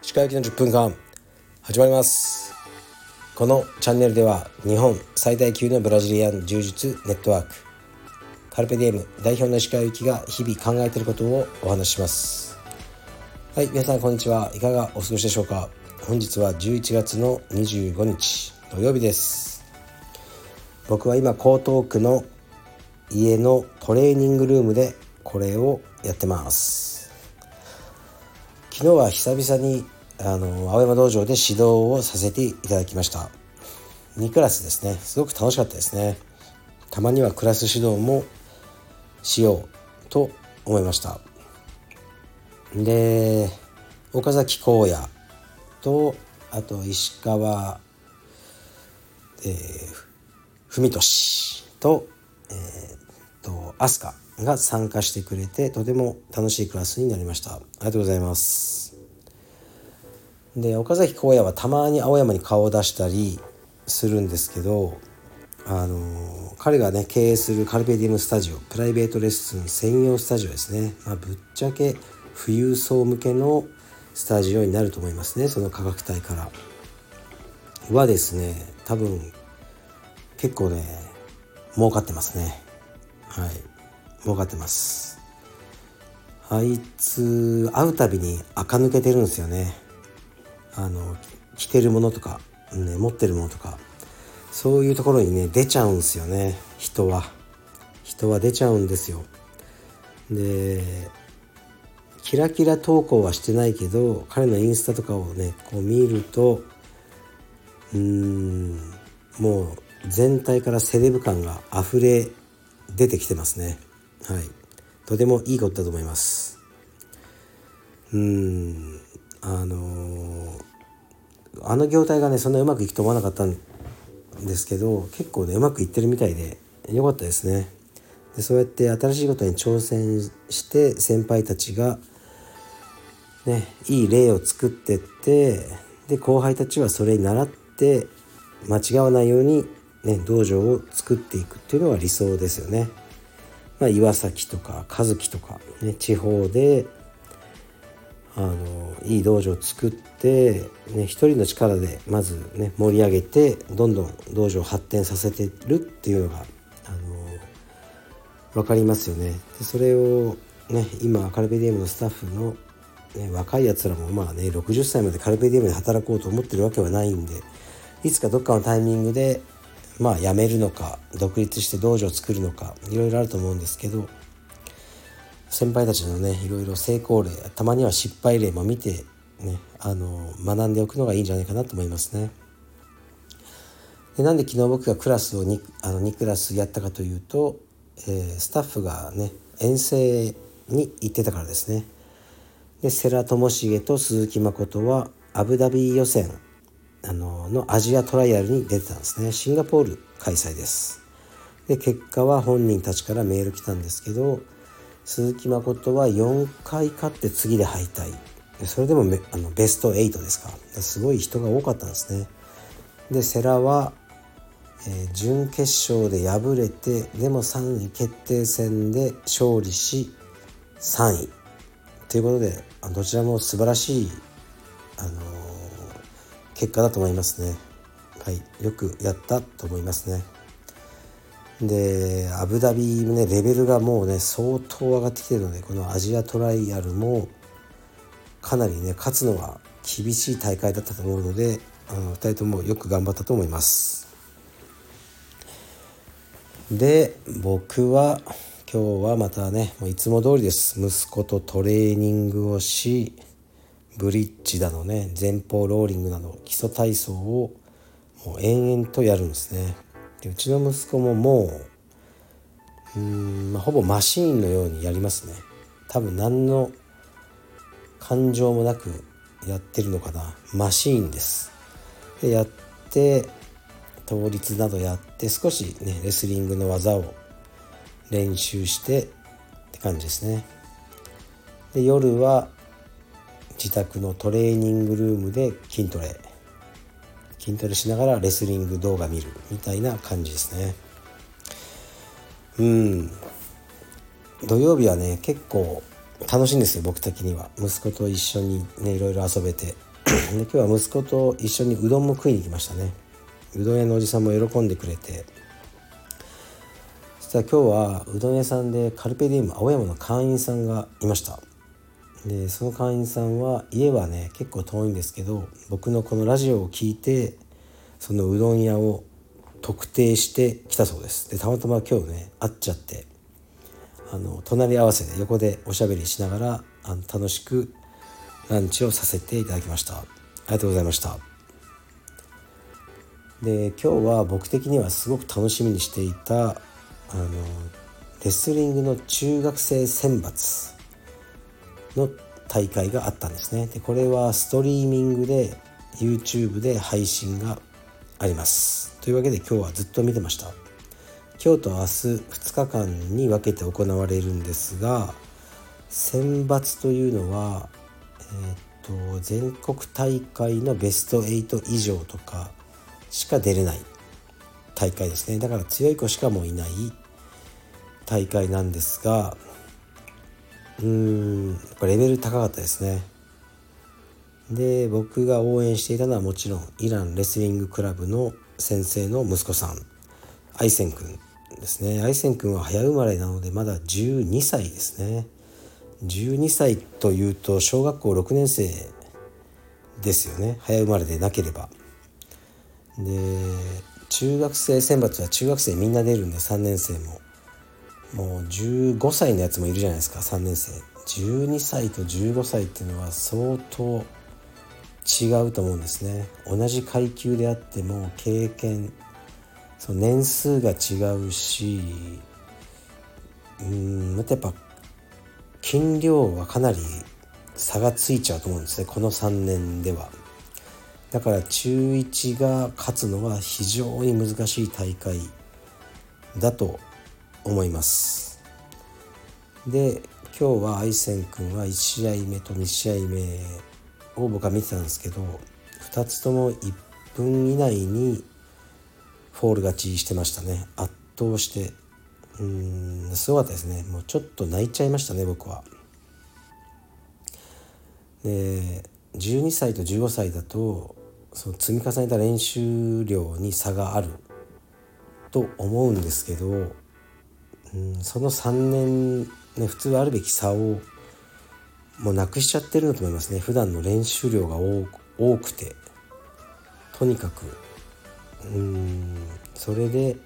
石川行きの10分間始まります。このチャンネルでは日本最大級のブラジリアン柔術ネットワークカルペディエム代表の石川行きが日々考えていることをお話しします。はい皆さんこんにちは。いかがお過ごしでしょうか。本日は11月の25日土曜日です。僕は今江東区の家のトレーニングルームでこれをやってます。昨日は久々にあの青山道場で指導をさせていただきました。2クラスですね。すごく楽しかったですね。たまにはクラス指導もしようと思いました。で岡崎荒野とあと石川、えー、文俊と,、えー、と飛鳥が参加してくれてとても楽しいクラスになりました。ありがとうございます。で岡崎荒野はたまに青山に顔を出したりするんですけどあの彼がね経営するカルペディウムスタジオプライベートレッスン専用スタジオですね、まあ、ぶっちゃけ富裕層向けのスタジオになると思いますねその価格帯から。はですね多分結構ね儲かってますね。はい。儲かってます。あいつ会うたびに垢抜けてるんですよね。あの着てるものとか、ね、持ってるものとか。そういうところにね出ちゃうんですよね。人は。人は出ちゃうんですよ。でキラキラ投稿はしてないけど彼のインスタとかをねこう見るとうーんもう全体からセレブ感が溢れ出てきてますね。はい。とてもいいことだと思います。うん。あのー、あの業態がねそんなうまくいくと思わなかったんですけど結構ねうまくいってるみたいで良かったですね。でそうやって新しいことに挑戦して先輩たちがね、いい例を作ってってで後輩たちはそれに倣って間違わないように、ね、道場を作っていくっていうのが理想ですよね。まあ、岩崎とか和樹とか、ね、地方であのいい道場を作って、ね、一人の力でまず、ね、盛り上げてどんどん道場を発展させてるっていうのがあの分かりますよね。でそれを、ね、今カルベディエムのスタッフのね、若いやつらもまあね60歳までカルペディウムで働こうと思ってるわけはないんでいつかどっかのタイミングでまあ辞めるのか独立して道場を作るのかいろいろあると思うんですけど先輩たちのねいろいろ成功例たまには失敗例も見てねあの学んでおくのがいいんじゃないかなと思いますね。でなんで昨日僕がクラスを 2, あの2クラスやったかというと、えー、スタッフがね遠征に行ってたからですね。で世良智重と鈴木誠はアブダビ予選あののアジアトライアルに出てたんですね。シンガポール開催です。で結果は本人たちからメール来たんですけど鈴木誠は4回勝って次で敗退。それでもあのベスト8ですか。すごい人が多かったんですね。で世良は、えー、準決勝で敗れてでも3位決定戦で勝利し3位。ということでどちらも素晴らしい、あの、結果だと思いますね。はい、よくやったと思いますね。でアブダビねレベルがもうね相当上がってきてるのでこのアジアトライアルもかなりね勝つのは厳しい大会だったと思うのであの2人ともよく頑張ったと思います。で僕は今日はまたねもういつも通りです息子とトレーニングをしブリッジだのね前方ローリングなど基礎体操をもう延々とやるんですね。でうちの息子ももううん、まあ、ほぼマシーンのようにやりますね。多分何の感情もなくやってるのかな。マシーンです。でやって倒立などやって少しねレスリングの技を練習してって感じですね。で夜は自宅のトレーニングルームで筋トレ。筋トレしながらレスリング動画見るみたいな感じですね。うん。土曜日はね結構楽しいんですよ僕的には。息子と一緒にねいろいろ遊べて。で今日は息子と一緒にうどんも食いに行きましたね。うどん屋のおじさんも喜んでくれて。そしたら今日はうどん屋さんでカルペディウム青山の会員さんがいました。でその会員さんは家はね結構遠いんですけど僕のこのラジオを聞いてそのうどん屋を特定してきたそうです。でたまたま今日ね会っちゃってあの隣り合わせで横でおしゃべりしながらあの楽しくランチをさせていただきました。ありがとうございました。で今日は僕的にはすごく楽しみにしていたあのレスリングの中学生選抜の大会があったんですね。でこれはストリーミングで YouTube で配信があります。というわけで今日はずっと見てました。今日と明日2日間に分けて行われるんですが選抜というのは、えー、と全国大会のベスト8以上とかしか出れない大会ですね。だから強い子しかもういない大会なんですがうーんレベル高かったですね。で僕が応援していたのはもちろんイランレスリングクラブの先生の息子さんアイセン君ですね。アイセン君は早生まれなのでまだ12歳ですね。12歳というと小学校6年生ですよね。早生まれでなければ。で中学生選抜は中学生みんな出るんで3年生も。もう15歳のやつもいるじゃないですか3年生。12歳と15歳っていうのは相当違うと思うんですね。同じ階級であっても経験その年数が違うしうんまたやっぱ筋量はかなり差がついちゃうと思うんですねこの3年では。だから中1が勝つのは非常に難しい大会だと思います。で今日はアイセン君は1試合目と2試合目を僕は見てたんですけど2つとも1分以内にフォール勝ちしてましたね。圧倒して。うんすごかったですね。もうちょっと泣いちゃいましたね僕は。で12歳と15歳だとその積み重ねた練習量に差があると思うんですけどんその3年、ね、普通あるべき差をもうなくしちゃってるんだと思いますね。普段の練習量が多くて。とにかく。うんそれで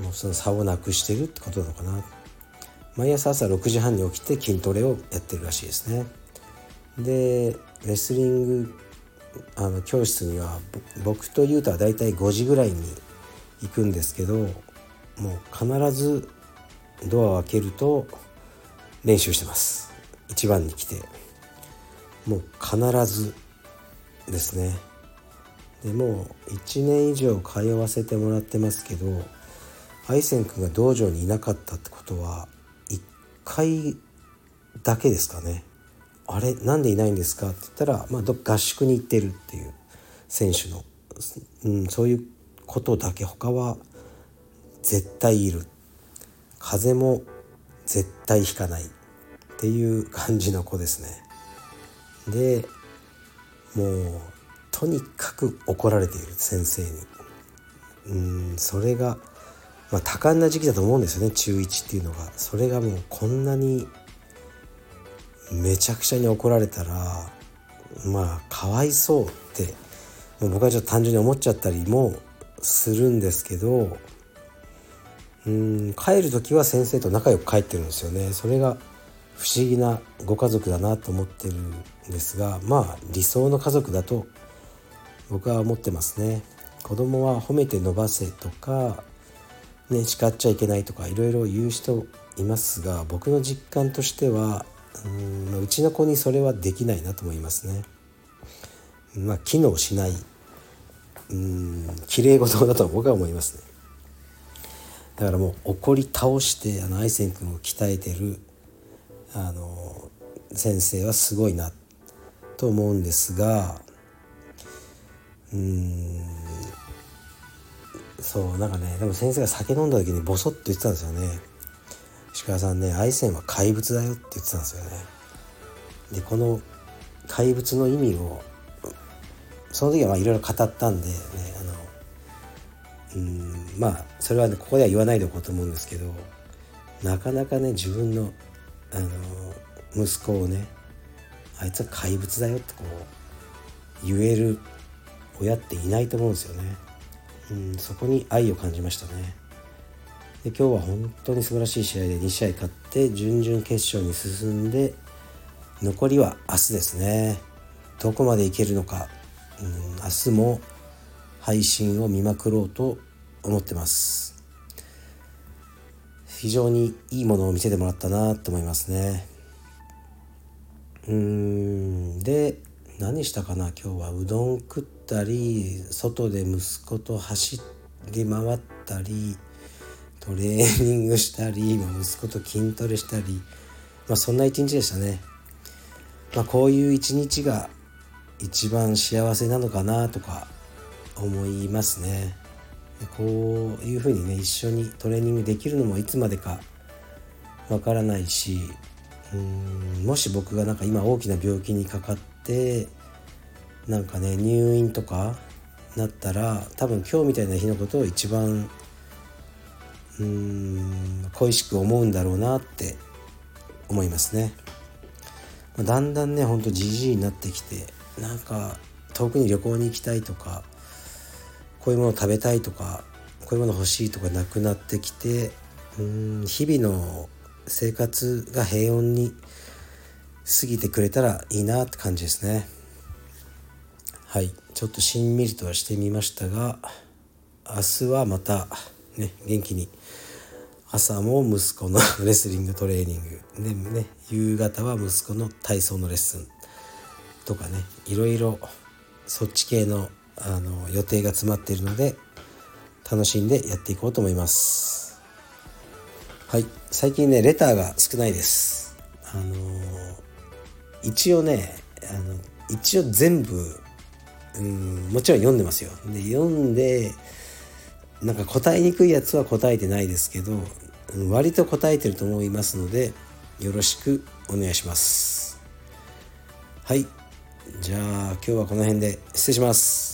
もうその差をなくしてるってことなのかな。毎朝朝6時半に起きて筋トレをやってるらしいですね。でレスリングあの教室には僕と雄太はだいたい5時ぐらいに行くんですけどもう必ずドアを開けると練習してます。一番に来て。もう必ずですね。でもう1年以上通わせてもらってますけどアイセン君が道場にいなかったってことは1回だけですかね。あれなんでいないんですかって言ったら、まあ、合宿に行ってるっていう選手の、うん、そういうことだけ。他は絶対いる。風も絶対引かない。っていう感じの子ですね。でもうとにかく怒られている。先生に。うんそれが、まあ、多感な時期だと思うんですよね。中1っていうのが。それがもうこんなにめちゃくちゃに怒られたらまあかわいそうって僕はちょっと単純に思っちゃったりもするんですけどうん帰る時は先生と仲良く帰ってるんですよね。それが不思議なご家族だなと思ってるんですがまあ理想の家族だと僕は思ってますね。子供は褒めて伸ばせとかね叱っちゃいけないとかいろいろ言う人いますが僕の実感としてはうんうちの子にそれはできないなと思いますね。まあ機能しないうん綺麗事だと僕は思いますね。だからもう怒り倒してあのアイセン君を鍛えてるあの先生はすごいなと思うんですがうんそうなんかねでも先生が酒飲んだ時にボソッと言ってたんですよね。石川さんね愛線は怪物だよって言ってたんですよね。でこの怪物の意味をその時はまあいろいろ語ったんでねあのうんまあそれはねここでは言わないでおこうと思うんですけどなかなかね自分のあの息子をねあいつは怪物だよってこう言える親っていないと思うんですよね。うん、そこに愛を感じましたね。で今日は本当に素晴らしい試合で2試合勝って準々決勝に進んで残りは明日ですねどこまでいけるのか、うん、明日も配信を見まくろうと思ってます。非常にいいものを見せてもらったなと思いますね。うん。で何したかな？今日はうどん食ったり外で息子と走り回ったりトレーニングしたり息子と筋トレしたり、まあ、そんな一日でしたね、まあ、こういう一日が一番幸せなのかなとか思いますね。こういうふうにね一緒にトレーニングできるのもいつまでかわからないしうんもし僕がなんか今大きな病気にかかってなんかね入院とかなったら多分今日みたいな日のことを一番うん恋しく思うんだろうなって思いますね。だんだんねほんとじじいになってきてなんか遠くに旅行に行きたいとかこういうもの食べたいとかこういうもの欲しいとかなくなってきてうん日々の生活が平穏に過ぎてくれたらいいなって感じですね。はい。ちょっとしんみりとはしてみましたが明日はまたね元気に朝も息子の レスリングトレーニングでね夕方は息子の体操のレッスンとかねいろいろそっち系のあの予定が詰まっているので楽しんでやっていこうと思います。はい。最近ねレターが少ないです。あの一応ねあの一応全部うんもちろん読んでますよ。で読んでなんか答えにくいやつは答えてないですけど割と答えてると思いますのでよろしくお願いします。はい。じゃあ今日はこの辺で失礼します。